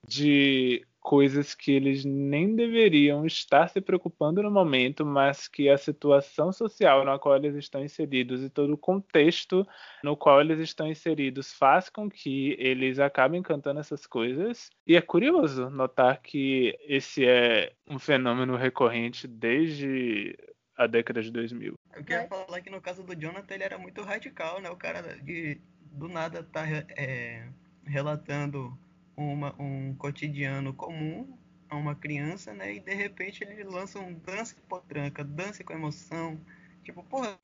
de coisas que eles nem deveriam estar se preocupando no momento, mas que a situação social na qual eles estão inseridos e todo o contexto no qual eles estão inseridos faz com que eles acabem cantando essas coisas. E é curioso notar que esse é um fenômeno recorrente desde a década de 2000. Eu queria falar que no caso do Jonathan ele era muito radical, né? O cara de do nada tá é, relatando uma, um cotidiano comum a uma criança, né? E de repente ele lança um dance potranca, dance com emoção. Tipo, porra,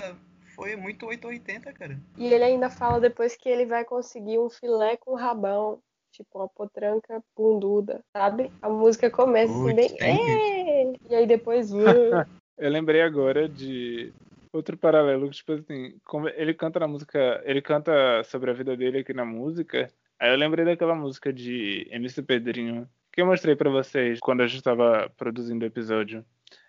foi muito 880, cara. E ele ainda fala depois que ele vai conseguir um filé com rabão. Tipo, uma potranca bunduda, sabe? A música começa assim bem. E aí depois. *laughs* Eu lembrei agora de outro paralelo, tipo assim, ele canta na música. Ele canta sobre a vida dele aqui na música. Aí eu lembrei daquela música de MC Pedrinho que eu mostrei para vocês quando a gente estava produzindo o episódio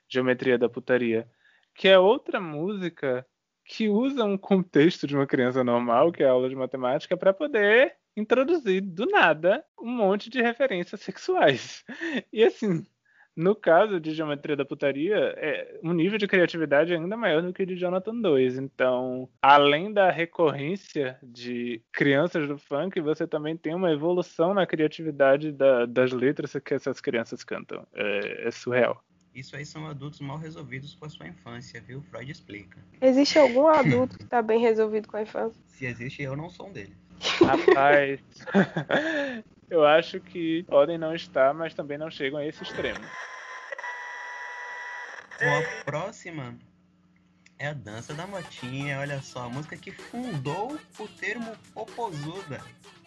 Geometria da Putaria, que é outra música que usa um contexto de uma criança normal, que é a aula de matemática, para poder introduzir do nada um monte de referências sexuais. *laughs* E assim, no caso de Geometria da Putaria, é um nível de criatividade ainda maior do que o de Jonathan 2. Então, além da recorrência de crianças do funk, você também tem uma evolução na criatividade da, das letras que essas crianças cantam. É, é surreal. Isso aí são adultos mal resolvidos com a sua infância, viu? Freud explica. Existe algum *coughs* adulto que está bem resolvido com a infância? Se existe, eu não sou um deles. Rapaz, *laughs* eu acho que podem não estar, mas também não chegam a esse extremo. Bom, a próxima é a Dança da Motinha. Olha só, a música que fundou o termo popozuda.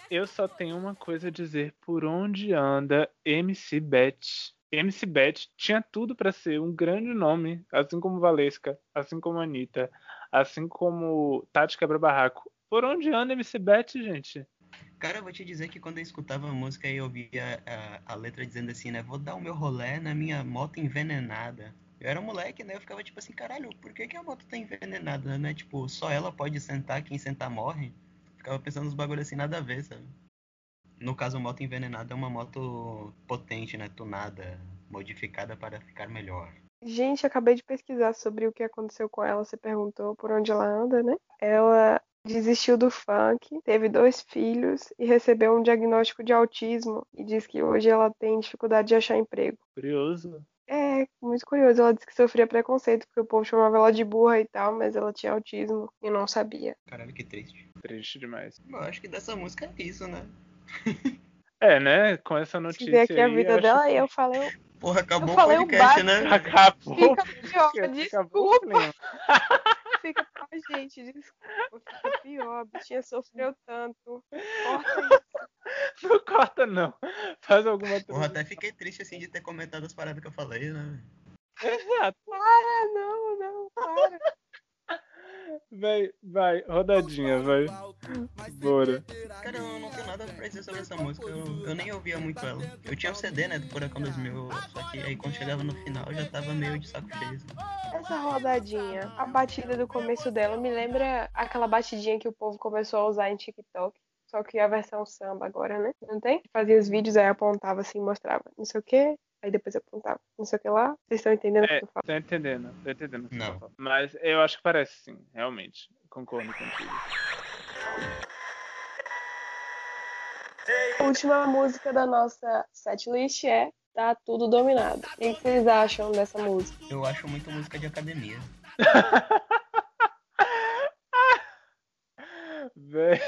Eu só tenho uma coisa a dizer. Por onde anda MC Bet? MC Bet tinha tudo para ser um grande nome, assim como Valesca, assim como Anitta, assim como Tati Quebra-Barraco. Por onde anda MC Bet, gente? Cara, eu vou te dizer que quando eu escutava a música e ouvia a, a, letra dizendo assim, né? Vou dar o meu rolé na minha moto envenenada. Eu era um moleque, né? Eu ficava tipo assim, caralho, por que, que a moto tá envenenada, né? Tipo, só ela pode sentar, quem sentar morre. Ficava pensando nos bagulhos assim, nada a ver, sabe? No caso, a moto envenenada é uma moto potente, né? Tunada, modificada para ficar melhor. Gente, acabei de pesquisar sobre o que aconteceu com ela. Você perguntou por onde ela anda, né? Ela desistiu do funk, teve dois filhos e recebeu um diagnóstico de autismo e diz que hoje ela tem dificuldade de achar emprego. Curioso. É, muito curioso. Ela disse que sofria preconceito, porque o povo chamava ela de burra e tal, mas ela tinha autismo e não sabia. Caralho, que triste. Triste demais. Eu acho que dessa música é isso, né? É, né? Com essa notícia. Se ver aqui aí, a vida dela, que... eu falei. Porra, acabou eu falei o podcast, o né? Acabou. Fica pior, desculpa. fica pior, gente, desculpa. Fica pior. A bichinha sofreu tanto. Corta isso. Não corta, não. Faz alguma coisa. Porra, até fiquei triste assim de ter comentado as paradas que eu falei, né? Exato. Para, não, não, para. Vai, vai, rodadinha, vai. Bora. Cara, eu não tenho nada pra dizer sobre essa música. Eu, eu nem ouvia muito ela. Eu tinha o CD, né, do Furacão 2000. Só que aí quando chegava no final eu já tava meio de saco cheio. assim. Essa rodadinha, a batida do começo dela me lembra aquela batidinha que o povo começou a usar em TikTok. Só que a versão samba agora, né? Não tem? Fazia os vídeos, aí apontava assim, mostrava não sei o que, aí depois apontava não sei o que lá. Vocês estão entendendo o É, que eu falo? tô entendendo, tô entendendo. o que Não. falando. Mas eu acho que parece sim, realmente. Concordo contigo. A última música da nossa setlist é Tá Tudo Dominado. O que vocês acham dessa música? Eu acho muito música de academia. *laughs* Véi,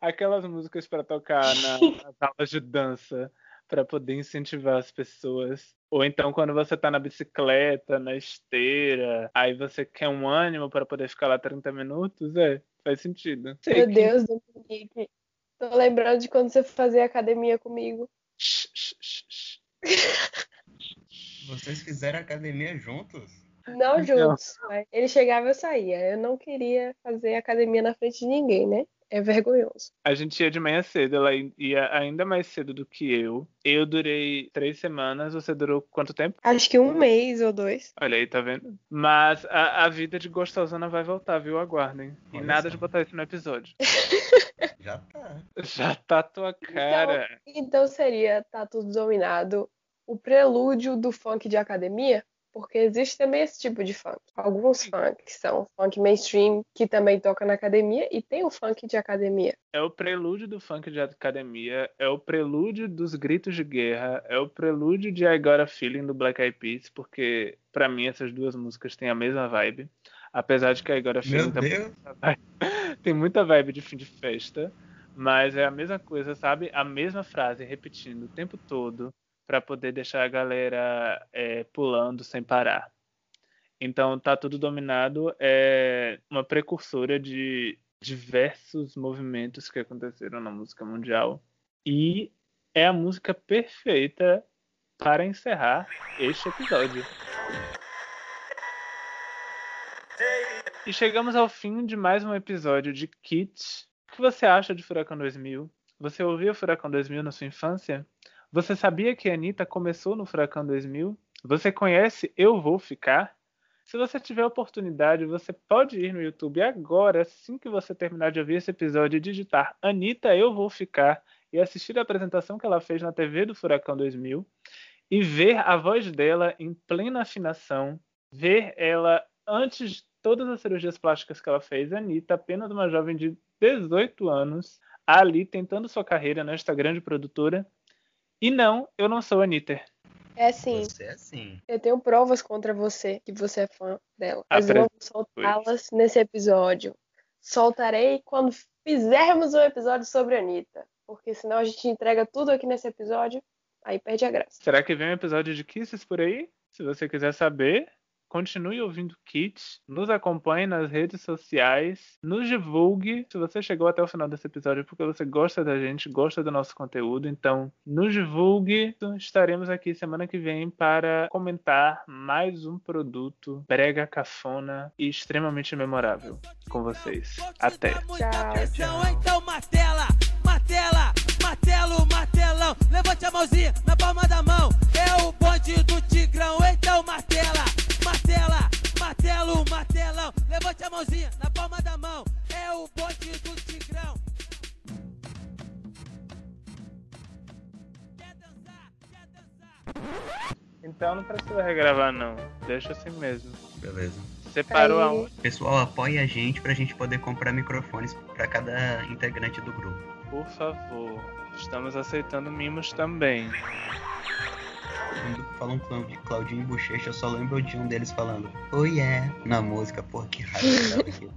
aquelas músicas pra tocar na, nas aulas de dança pra poder incentivar as pessoas. Ou então quando você tá na bicicleta, na esteira, aí você quer um ânimo pra poder ficar lá 30 minutos, é, faz sentido. Sei Meu que- Deus, Dominique. Tô lembrando de quando você fazia academia comigo. Vocês fizeram academia juntos? Não juntos. mas Ele chegava e eu saía. Eu não queria fazer academia na frente de ninguém, né? É vergonhoso. A gente ia de manhã cedo, ela ia ainda mais cedo do que eu. Eu durei três semanas, você durou quanto tempo? Acho que um mês ou dois. Olha aí, tá vendo? Mas a, a vida de gostosona vai voltar, viu? Aguardem. E Olha nada só. de botar isso no episódio. *laughs* Já tá. Já tá tua cara. Então seria Tá Tudo Dominado o prelúdio do funk de academia? Porque existe também esse tipo de funk. Alguns funk que são funk mainstream, que também toca na academia, e tem o funk de academia. É o prelúdio do funk de academia, é o prelúdio dos gritos de guerra, é o prelúdio de I Got a Feeling do Black Eyed Peas, porque pra mim essas duas músicas têm a mesma vibe. Apesar de que I Got a Feeling Deus. *laughs* tem muita vibe de fim de festa, mas é a mesma coisa, sabe? A mesma frase repetindo o tempo todo para poder deixar a galera é, pulando sem parar. Então, tá tudo dominado é uma precursora de diversos movimentos que aconteceram na música mundial e é a música perfeita para encerrar este episódio. E chegamos ao fim de mais um episódio de Kit. O que você acha de Furacão 2000? Você ouviu Furacão 2000 na sua infância? Você sabia que a Anitta começou no Furacão 2000? Você conhece Eu Vou Ficar? Se você tiver oportunidade, você pode ir no YouTube agora, assim que você terminar de ouvir esse episódio, e digitar Anitta Eu Vou Ficar e assistir a apresentação que ela fez na TV do Furacão 2000 e ver a voz dela em plena afinação, ver ela antes de todas as cirurgias plásticas que ela fez, Anitta, apenas uma jovem de 18 anos, ali tentando sua carreira nesta grande produtora. E não, eu não sou a Anitta. É assim, Você é assim. eu tenho provas contra você, que você é fã dela. Mas não vou soltá-las nesse episódio. Soltarei quando fizermos um episódio sobre a Anitta. Porque senão a gente entrega tudo aqui nesse episódio, aí perde a graça. Será que vem um episódio de Kisses por aí? Se você quiser saber, continue ouvindo Kit, nos acompanhe nas redes sociais, nos divulgue. Se você chegou até o final desse episódio porque você gosta da gente, gosta do nosso conteúdo, então nos divulgue. Estaremos aqui semana que vem para comentar mais um produto brega cafona e extremamente memorável com vocês. Até. Tchau. Então martela, martela, martelo, martelão. Levante a mãozinha na palma da mão. É o bonde do Tigrão. Então martela, martela, martelo, martelão. Levante a mãozinha na palma da mão. É o bonde do Tigrão. Quer dançar? Quer dançar? Então não precisa regravar não, deixa assim mesmo. Beleza. Separou Aí. aonde? Pessoal, apoie a gente pra gente poder comprar microfones pra cada integrante do grupo. Por favor. Estamos aceitando mimos também. Quando falam Claudinho e Bochecha, eu só lembro de um deles falando Oh yeah, na música, porra, que raiva *laughs* que.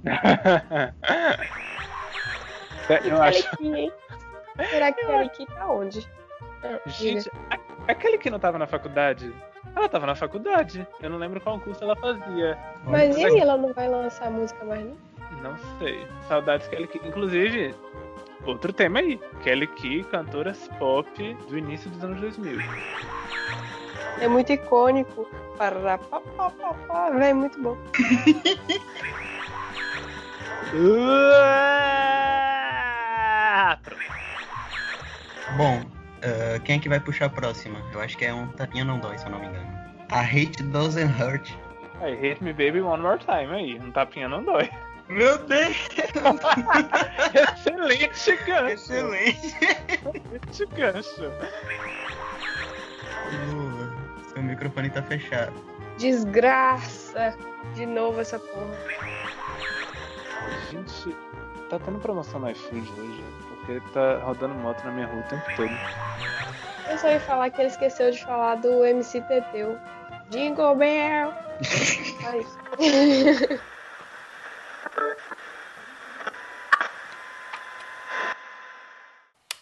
Eu acho. Será que Kelly Key tá onde? Diga. Gente, aquele que não tava na faculdade, ela tava na faculdade. Eu não lembro qual curso ela fazia. Mas e ela não vai lançar música mais, não? Não sei. Saudades Kelly Key. Inclusive, outro tema aí. Kelly Key, cantoras pop do início dos anos 2000. É muito icônico. Parará, pá, pá, pá, pá. Véi, muito bom. *laughs* Bom, uh, quem é que vai puxar a próxima? Eu acho que é um tapinha não dói, se eu não me engano. A Hate Doesn't Hurt. Aí, hate me baby one more time aí. Um tapinha não dói. Meu Deus! Excelente gancho. Excelente! Excelente gancho. Lula, seu microfone tá fechado. Desgraça! De novo essa porra. Gente, tá tendo promoção no iFood hoje, porque tá rodando moto na minha rua o tempo todo. Eu só ia falar que ele esqueceu de falar do MC Teteu. Jingle Bell! *laughs* Aí. *laughs* Thank you.